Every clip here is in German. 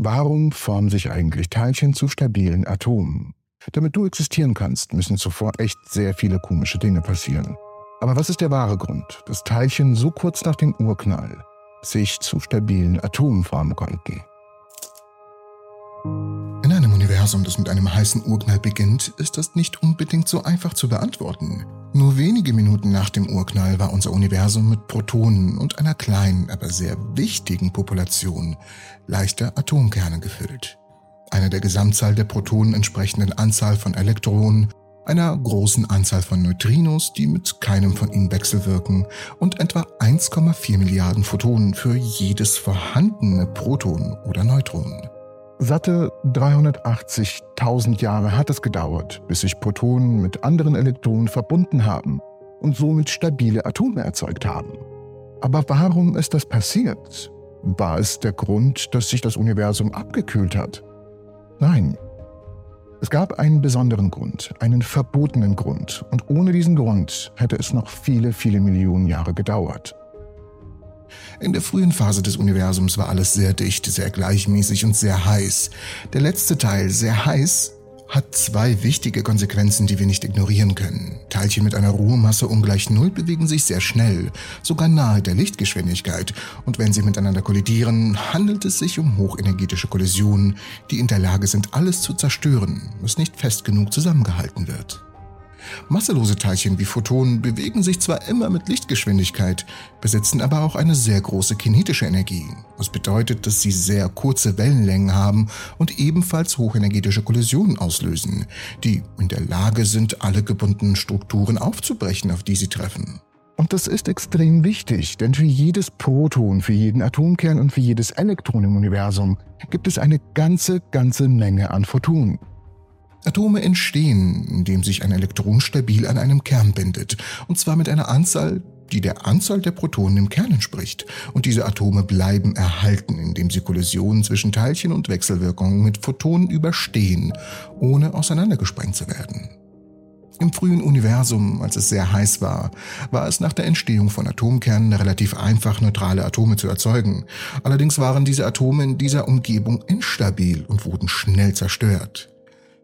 Warum formen sich eigentlich Teilchen zu stabilen Atomen? Damit du existieren kannst, müssen zuvor echt sehr viele komische Dinge passieren. Aber was ist der wahre Grund, dass Teilchen so kurz nach dem Urknall sich zu stabilen Atomen formen konnten? Universum, das mit einem heißen Urknall beginnt, ist das nicht unbedingt so einfach zu beantworten. Nur wenige Minuten nach dem Urknall war unser Universum mit Protonen und einer kleinen, aber sehr wichtigen Population leichter Atomkerne gefüllt. Einer der Gesamtzahl der Protonen entsprechenden Anzahl von Elektronen, einer großen Anzahl von Neutrinos, die mit keinem von ihnen wechselwirken, und etwa 1,4 Milliarden Photonen für jedes vorhandene Proton oder Neutron. Satte 380.000 Jahre hat es gedauert, bis sich Protonen mit anderen Elektronen verbunden haben und somit stabile Atome erzeugt haben. Aber warum ist das passiert? War es der Grund, dass sich das Universum abgekühlt hat? Nein. Es gab einen besonderen Grund, einen verbotenen Grund, und ohne diesen Grund hätte es noch viele, viele Millionen Jahre gedauert. In der frühen Phase des Universums war alles sehr dicht, sehr gleichmäßig und sehr heiß. Der letzte Teil, sehr heiß, hat zwei wichtige Konsequenzen, die wir nicht ignorieren können. Teilchen mit einer Ruhemasse ungleich Null bewegen sich sehr schnell, sogar nahe der Lichtgeschwindigkeit, und wenn sie miteinander kollidieren, handelt es sich um hochenergetische Kollisionen, die in der Lage sind, alles zu zerstören, was nicht fest genug zusammengehalten wird. Masselose Teilchen wie Photonen bewegen sich zwar immer mit Lichtgeschwindigkeit, besitzen aber auch eine sehr große kinetische Energie, was bedeutet, dass sie sehr kurze Wellenlängen haben und ebenfalls hochenergetische Kollisionen auslösen, die in der Lage sind, alle gebundenen Strukturen aufzubrechen, auf die sie treffen. Und das ist extrem wichtig, denn für jedes Proton, für jeden Atomkern und für jedes Elektron im Universum gibt es eine ganze, ganze Menge an Photonen. Atome entstehen, indem sich ein Elektron stabil an einem Kern bindet, und zwar mit einer Anzahl, die der Anzahl der Protonen im Kern entspricht. Und diese Atome bleiben erhalten, indem sie Kollisionen zwischen Teilchen und Wechselwirkungen mit Photonen überstehen, ohne auseinandergesprengt zu werden. Im frühen Universum, als es sehr heiß war, war es nach der Entstehung von Atomkernen relativ einfach, neutrale Atome zu erzeugen. Allerdings waren diese Atome in dieser Umgebung instabil und wurden schnell zerstört.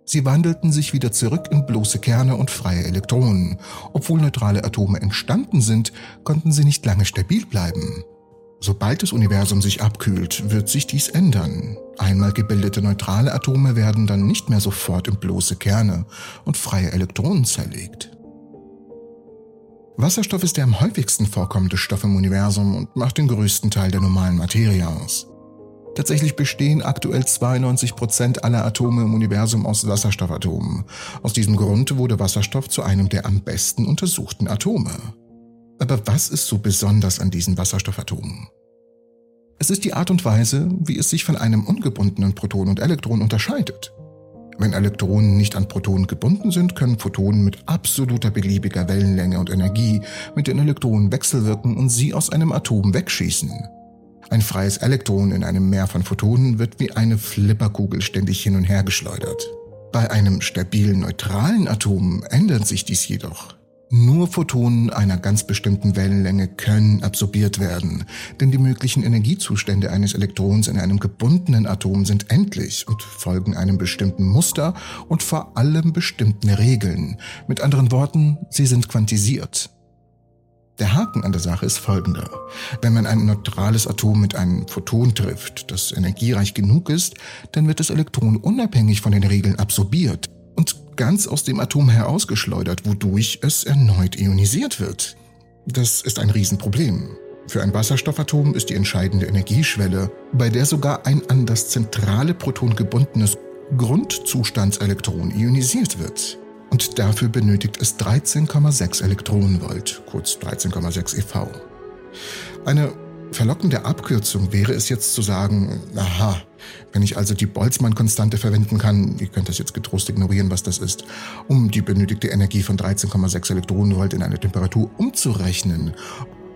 Sie wandelten sich wieder zurück in bloße Kerne und freie Elektronen. Obwohl neutrale Atome entstanden sind, konnten sie nicht lange stabil bleiben. Sobald das Universum sich abkühlt, wird sich dies ändern. Einmal gebildete neutrale Atome werden dann nicht mehr sofort in bloße Kerne und freie Elektronen zerlegt. Wasserstoff ist der am häufigsten vorkommende Stoff im Universum und macht den größten Teil der normalen Materie aus. Tatsächlich bestehen aktuell 92 Prozent aller Atome im Universum aus Wasserstoffatomen. Aus diesem Grund wurde Wasserstoff zu einem der am besten untersuchten Atome. Aber was ist so besonders an diesen Wasserstoffatomen? Es ist die Art und Weise, wie es sich von einem ungebundenen Proton und Elektron unterscheidet. Wenn Elektronen nicht an Protonen gebunden sind, können Photonen mit absoluter beliebiger Wellenlänge und Energie mit den Elektronen wechselwirken und sie aus einem Atom wegschießen. Ein freies Elektron in einem Meer von Photonen wird wie eine Flipperkugel ständig hin und her geschleudert. Bei einem stabilen neutralen Atom ändert sich dies jedoch. Nur Photonen einer ganz bestimmten Wellenlänge können absorbiert werden, denn die möglichen Energiezustände eines Elektrons in einem gebundenen Atom sind endlich und folgen einem bestimmten Muster und vor allem bestimmten Regeln. Mit anderen Worten, sie sind quantisiert. Der Haken an der Sache ist folgender. Wenn man ein neutrales Atom mit einem Photon trifft, das energiereich genug ist, dann wird das Elektron unabhängig von den Regeln absorbiert und ganz aus dem Atom herausgeschleudert, wodurch es erneut ionisiert wird. Das ist ein Riesenproblem. Für ein Wasserstoffatom ist die entscheidende Energieschwelle, bei der sogar ein an das zentrale Proton gebundenes Grundzustandselektron ionisiert wird und dafür benötigt es 13,6 Elektronenvolt, kurz 13,6 eV. Eine verlockende Abkürzung wäre es jetzt zu sagen, aha, wenn ich also die Boltzmann-Konstante verwenden kann, ihr könnt das jetzt getrost ignorieren, was das ist, um die benötigte Energie von 13,6 Elektronenvolt in eine Temperatur umzurechnen,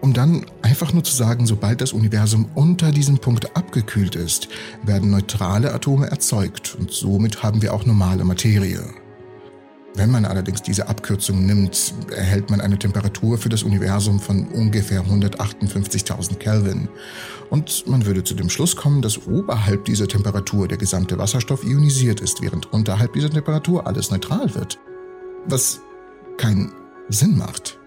um dann einfach nur zu sagen, sobald das Universum unter diesem Punkt abgekühlt ist, werden neutrale Atome erzeugt und somit haben wir auch normale Materie. Wenn man allerdings diese Abkürzung nimmt, erhält man eine Temperatur für das Universum von ungefähr 158.000 Kelvin. Und man würde zu dem Schluss kommen, dass oberhalb dieser Temperatur der gesamte Wasserstoff ionisiert ist, während unterhalb dieser Temperatur alles neutral wird. Was keinen Sinn macht.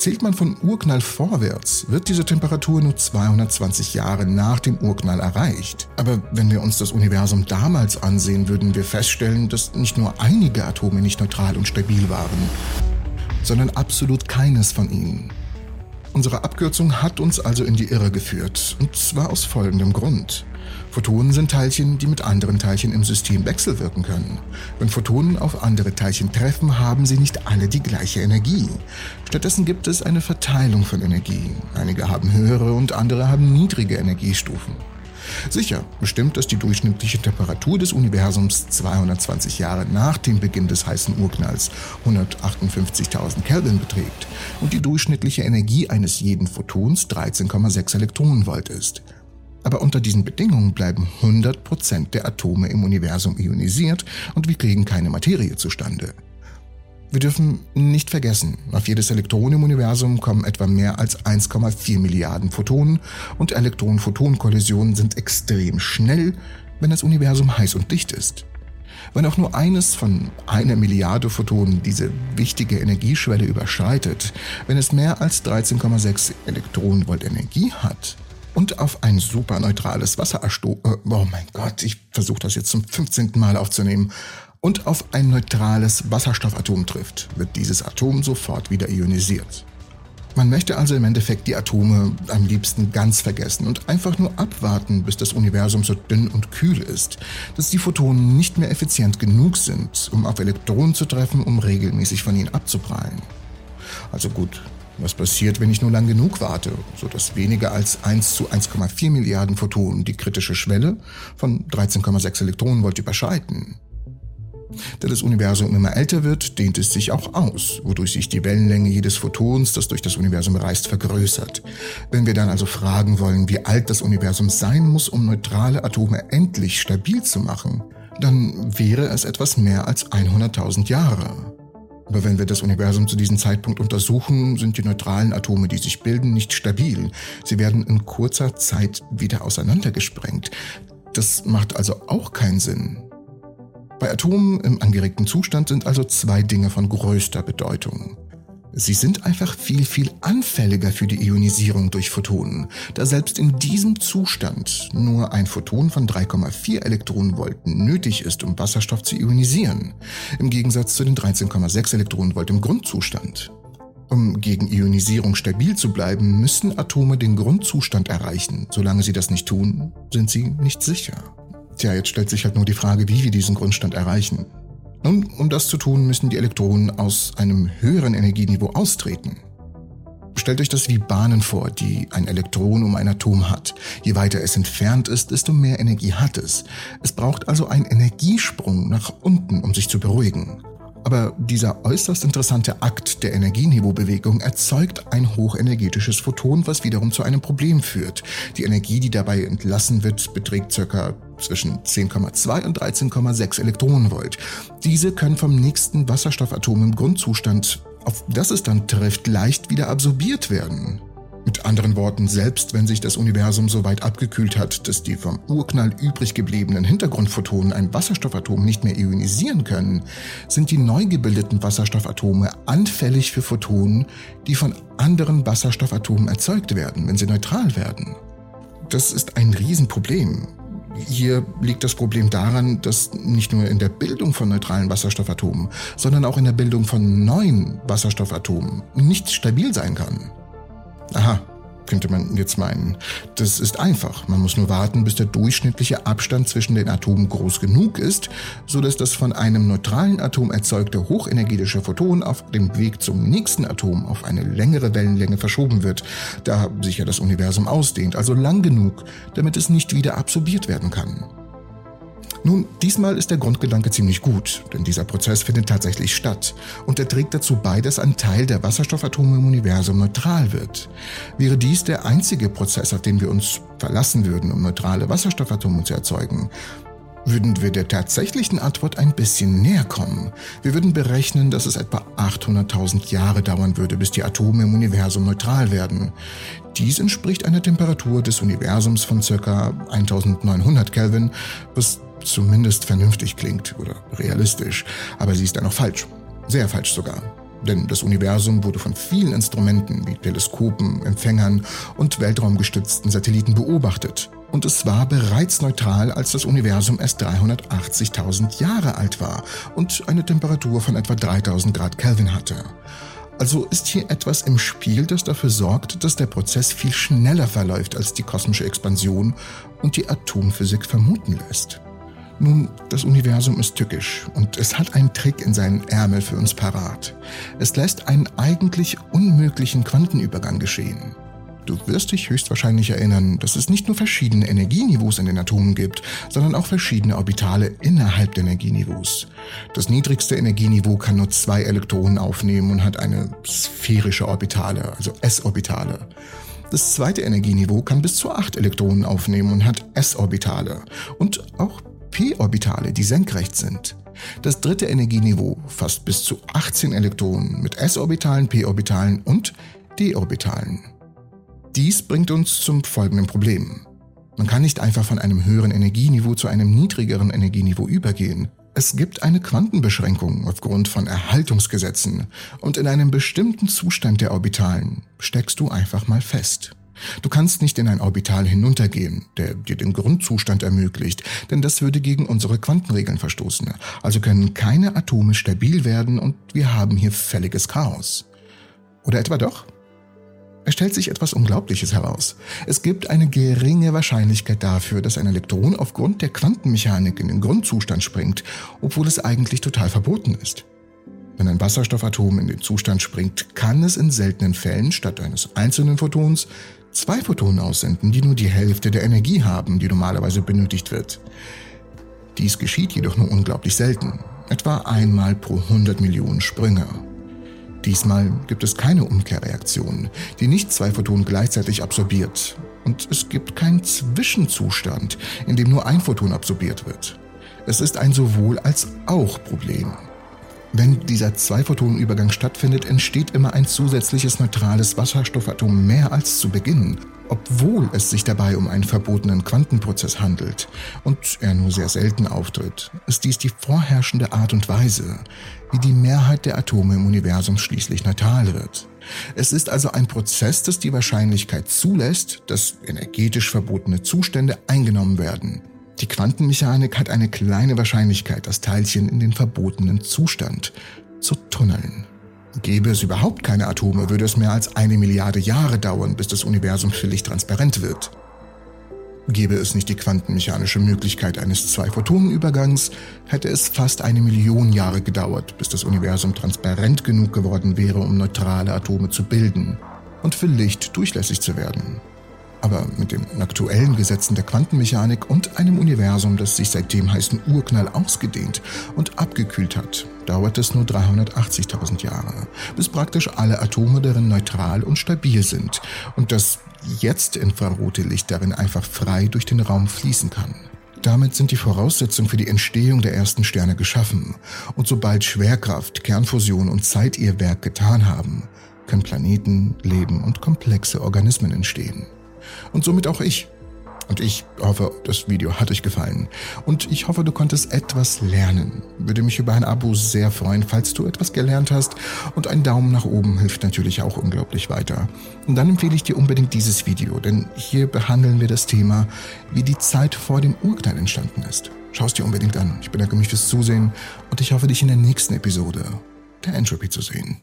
Zählt man von Urknall vorwärts, wird diese Temperatur nur 220 Jahre nach dem Urknall erreicht. Aber wenn wir uns das Universum damals ansehen, würden wir feststellen, dass nicht nur einige Atome nicht neutral und stabil waren, sondern absolut keines von ihnen. Unsere Abkürzung hat uns also in die Irre geführt, und zwar aus folgendem Grund. Photonen sind Teilchen, die mit anderen Teilchen im System wechselwirken können. Wenn Photonen auf andere Teilchen treffen, haben sie nicht alle die gleiche Energie. Stattdessen gibt es eine Verteilung von Energie. Einige haben höhere und andere haben niedrige Energiestufen. Sicher bestimmt das die durchschnittliche Temperatur des Universums 220 Jahre nach dem Beginn des heißen Urknalls 158.000 Kelvin beträgt und die durchschnittliche Energie eines jeden Photons 13,6 Elektronenvolt ist. Aber unter diesen Bedingungen bleiben 100% der Atome im Universum ionisiert und wir kriegen keine Materie zustande. Wir dürfen nicht vergessen, auf jedes Elektron im Universum kommen etwa mehr als 1,4 Milliarden Photonen und Elektron-Photon-Kollisionen sind extrem schnell, wenn das Universum heiß und dicht ist. Wenn auch nur eines von einer Milliarde Photonen diese wichtige Energieschwelle überschreitet, wenn es mehr als 13,6 Elektronenvolt Energie hat, und auf ein superneutrales Wasserstoff, äh, oh mein Gott, ich versuche das jetzt zum 15. Mal aufzunehmen, und auf ein neutrales Wasserstoffatom trifft, wird dieses Atom sofort wieder ionisiert. Man möchte also im Endeffekt die Atome am liebsten ganz vergessen und einfach nur abwarten, bis das Universum so dünn und kühl ist, dass die Photonen nicht mehr effizient genug sind, um auf Elektronen zu treffen, um regelmäßig von ihnen abzuprallen. Also gut, was passiert, wenn ich nur lang genug warte, sodass weniger als 1 zu 1,4 Milliarden Photonen die kritische Schwelle von 13,6 Elektronenvolt überschreiten? Da das Universum immer älter wird, dehnt es sich auch aus, wodurch sich die Wellenlänge jedes Photons, das durch das Universum reist, vergrößert. Wenn wir dann also fragen wollen, wie alt das Universum sein muss, um neutrale Atome endlich stabil zu machen, dann wäre es etwas mehr als 100.000 Jahre. Aber wenn wir das Universum zu diesem Zeitpunkt untersuchen, sind die neutralen Atome, die sich bilden, nicht stabil. Sie werden in kurzer Zeit wieder auseinandergesprengt. Das macht also auch keinen Sinn. Bei Atomen im angeregten Zustand sind also zwei Dinge von größter Bedeutung. Sie sind einfach viel, viel anfälliger für die Ionisierung durch Photonen, da selbst in diesem Zustand nur ein Photon von 3,4 Elektronenvolten nötig ist, um Wasserstoff zu ionisieren, im Gegensatz zu den 13,6 Elektronenvolt im Grundzustand. Um gegen Ionisierung stabil zu bleiben, müssen Atome den Grundzustand erreichen. Solange sie das nicht tun, sind sie nicht sicher. Tja, jetzt stellt sich halt nur die Frage, wie wir diesen Grundstand erreichen. Nun, um das zu tun, müssen die Elektronen aus einem höheren Energieniveau austreten. Stellt euch das wie Bahnen vor, die ein Elektron um ein Atom hat. Je weiter es entfernt ist, desto mehr Energie hat es. Es braucht also einen Energiesprung nach unten, um sich zu beruhigen. Aber dieser äußerst interessante Akt der Energieniveaubewegung erzeugt ein hochenergetisches Photon, was wiederum zu einem Problem führt. Die Energie, die dabei entlassen wird, beträgt ca. zwischen 10,2 und 13,6 Elektronenvolt. Diese können vom nächsten Wasserstoffatom im Grundzustand, auf das es dann trifft, leicht wieder absorbiert werden. Mit anderen Worten, selbst wenn sich das Universum so weit abgekühlt hat, dass die vom Urknall übrig gebliebenen Hintergrundphotonen ein Wasserstoffatom nicht mehr ionisieren können, sind die neu gebildeten Wasserstoffatome anfällig für Photonen, die von anderen Wasserstoffatomen erzeugt werden, wenn sie neutral werden. Das ist ein Riesenproblem. Hier liegt das Problem daran, dass nicht nur in der Bildung von neutralen Wasserstoffatomen, sondern auch in der Bildung von neuen Wasserstoffatomen nicht stabil sein kann. Aha, könnte man jetzt meinen. Das ist einfach. Man muss nur warten, bis der durchschnittliche Abstand zwischen den Atomen groß genug ist, sodass das von einem neutralen Atom erzeugte hochenergetische Photon auf dem Weg zum nächsten Atom auf eine längere Wellenlänge verschoben wird, da sich ja das Universum ausdehnt, also lang genug, damit es nicht wieder absorbiert werden kann. Nun, diesmal ist der Grundgedanke ziemlich gut, denn dieser Prozess findet tatsächlich statt und er trägt dazu bei, dass ein Teil der Wasserstoffatome im Universum neutral wird. Wäre dies der einzige Prozess, auf den wir uns verlassen würden, um neutrale Wasserstoffatome zu erzeugen, würden wir der tatsächlichen Antwort ein bisschen näher kommen. Wir würden berechnen, dass es etwa 800.000 Jahre dauern würde, bis die Atome im Universum neutral werden. Dies entspricht einer Temperatur des Universums von ca. 1900 Kelvin, was zumindest vernünftig klingt oder realistisch, aber sie ist dennoch falsch. Sehr falsch sogar. Denn das Universum wurde von vielen Instrumenten wie Teleskopen, Empfängern und weltraumgestützten Satelliten beobachtet. Und es war bereits neutral, als das Universum erst 380.000 Jahre alt war und eine Temperatur von etwa 3000 Grad Kelvin hatte. Also ist hier etwas im Spiel, das dafür sorgt, dass der Prozess viel schneller verläuft als die kosmische Expansion und die Atomphysik vermuten lässt. Nun, das Universum ist tückisch und es hat einen Trick in seinen Ärmel für uns parat. Es lässt einen eigentlich unmöglichen Quantenübergang geschehen. Du wirst dich höchstwahrscheinlich erinnern, dass es nicht nur verschiedene Energieniveaus in den Atomen gibt, sondern auch verschiedene Orbitale innerhalb der Energieniveaus. Das niedrigste Energieniveau kann nur zwei Elektronen aufnehmen und hat eine sphärische Orbitale, also S-Orbitale. Das zweite Energieniveau kann bis zu acht Elektronen aufnehmen und hat S-Orbitale. Und auch p-Orbitale, die senkrecht sind. Das dritte Energieniveau fasst bis zu 18 Elektronen mit s-Orbitalen, p-Orbitalen und d-Orbitalen. Dies bringt uns zum folgenden Problem. Man kann nicht einfach von einem höheren Energieniveau zu einem niedrigeren Energieniveau übergehen. Es gibt eine Quantenbeschränkung aufgrund von Erhaltungsgesetzen und in einem bestimmten Zustand der Orbitalen steckst du einfach mal fest. Du kannst nicht in ein Orbital hinuntergehen, der dir den Grundzustand ermöglicht, denn das würde gegen unsere Quantenregeln verstoßen. Also können keine Atome stabil werden und wir haben hier völliges Chaos. Oder etwa doch? Es stellt sich etwas Unglaubliches heraus. Es gibt eine geringe Wahrscheinlichkeit dafür, dass ein Elektron aufgrund der Quantenmechanik in den Grundzustand springt, obwohl es eigentlich total verboten ist. Wenn ein Wasserstoffatom in den Zustand springt, kann es in seltenen Fällen statt eines einzelnen Photons zwei Photonen aussenden, die nur die Hälfte der Energie haben, die normalerweise benötigt wird. Dies geschieht jedoch nur unglaublich selten, etwa einmal pro 100 Millionen Sprünge. Diesmal gibt es keine Umkehrreaktion, die nicht zwei Photonen gleichzeitig absorbiert. Und es gibt keinen Zwischenzustand, in dem nur ein Photon absorbiert wird. Es ist ein sowohl als auch Problem. Wenn dieser Zwei-Photonen-Übergang stattfindet, entsteht immer ein zusätzliches neutrales Wasserstoffatom mehr als zu Beginn, obwohl es sich dabei um einen verbotenen Quantenprozess handelt und er nur sehr selten auftritt, ist dies die vorherrschende Art und Weise, wie die Mehrheit der Atome im Universum schließlich neutral wird. Es ist also ein Prozess, das die Wahrscheinlichkeit zulässt, dass energetisch verbotene Zustände eingenommen werden die Quantenmechanik hat eine kleine Wahrscheinlichkeit, das Teilchen in den verbotenen Zustand zu tunneln. Gäbe es überhaupt keine Atome, würde es mehr als eine Milliarde Jahre dauern, bis das Universum völlig transparent wird. Gäbe es nicht die quantenmechanische Möglichkeit eines Zwei-Photonen-Übergangs, hätte es fast eine Million Jahre gedauert, bis das Universum transparent genug geworden wäre, um neutrale Atome zu bilden und für Licht durchlässig zu werden. Aber mit den aktuellen Gesetzen der Quantenmechanik und einem Universum, das sich seit dem heißen Urknall ausgedehnt und abgekühlt hat, dauert es nur 380.000 Jahre, bis praktisch alle Atome darin neutral und stabil sind und das jetzt infrarote Licht darin einfach frei durch den Raum fließen kann. Damit sind die Voraussetzungen für die Entstehung der ersten Sterne geschaffen. Und sobald Schwerkraft, Kernfusion und Zeit ihr Werk getan haben, können Planeten, Leben und komplexe Organismen entstehen. Und somit auch ich. Und ich hoffe, das Video hat euch gefallen. Und ich hoffe, du konntest etwas lernen. Würde mich über ein Abo sehr freuen, falls du etwas gelernt hast. Und ein Daumen nach oben hilft natürlich auch unglaublich weiter. Und dann empfehle ich dir unbedingt dieses Video, denn hier behandeln wir das Thema, wie die Zeit vor dem Urknall entstanden ist. Schau es dir unbedingt an. Ich bedanke mich fürs Zusehen und ich hoffe, dich in der nächsten Episode der Entropy zu sehen.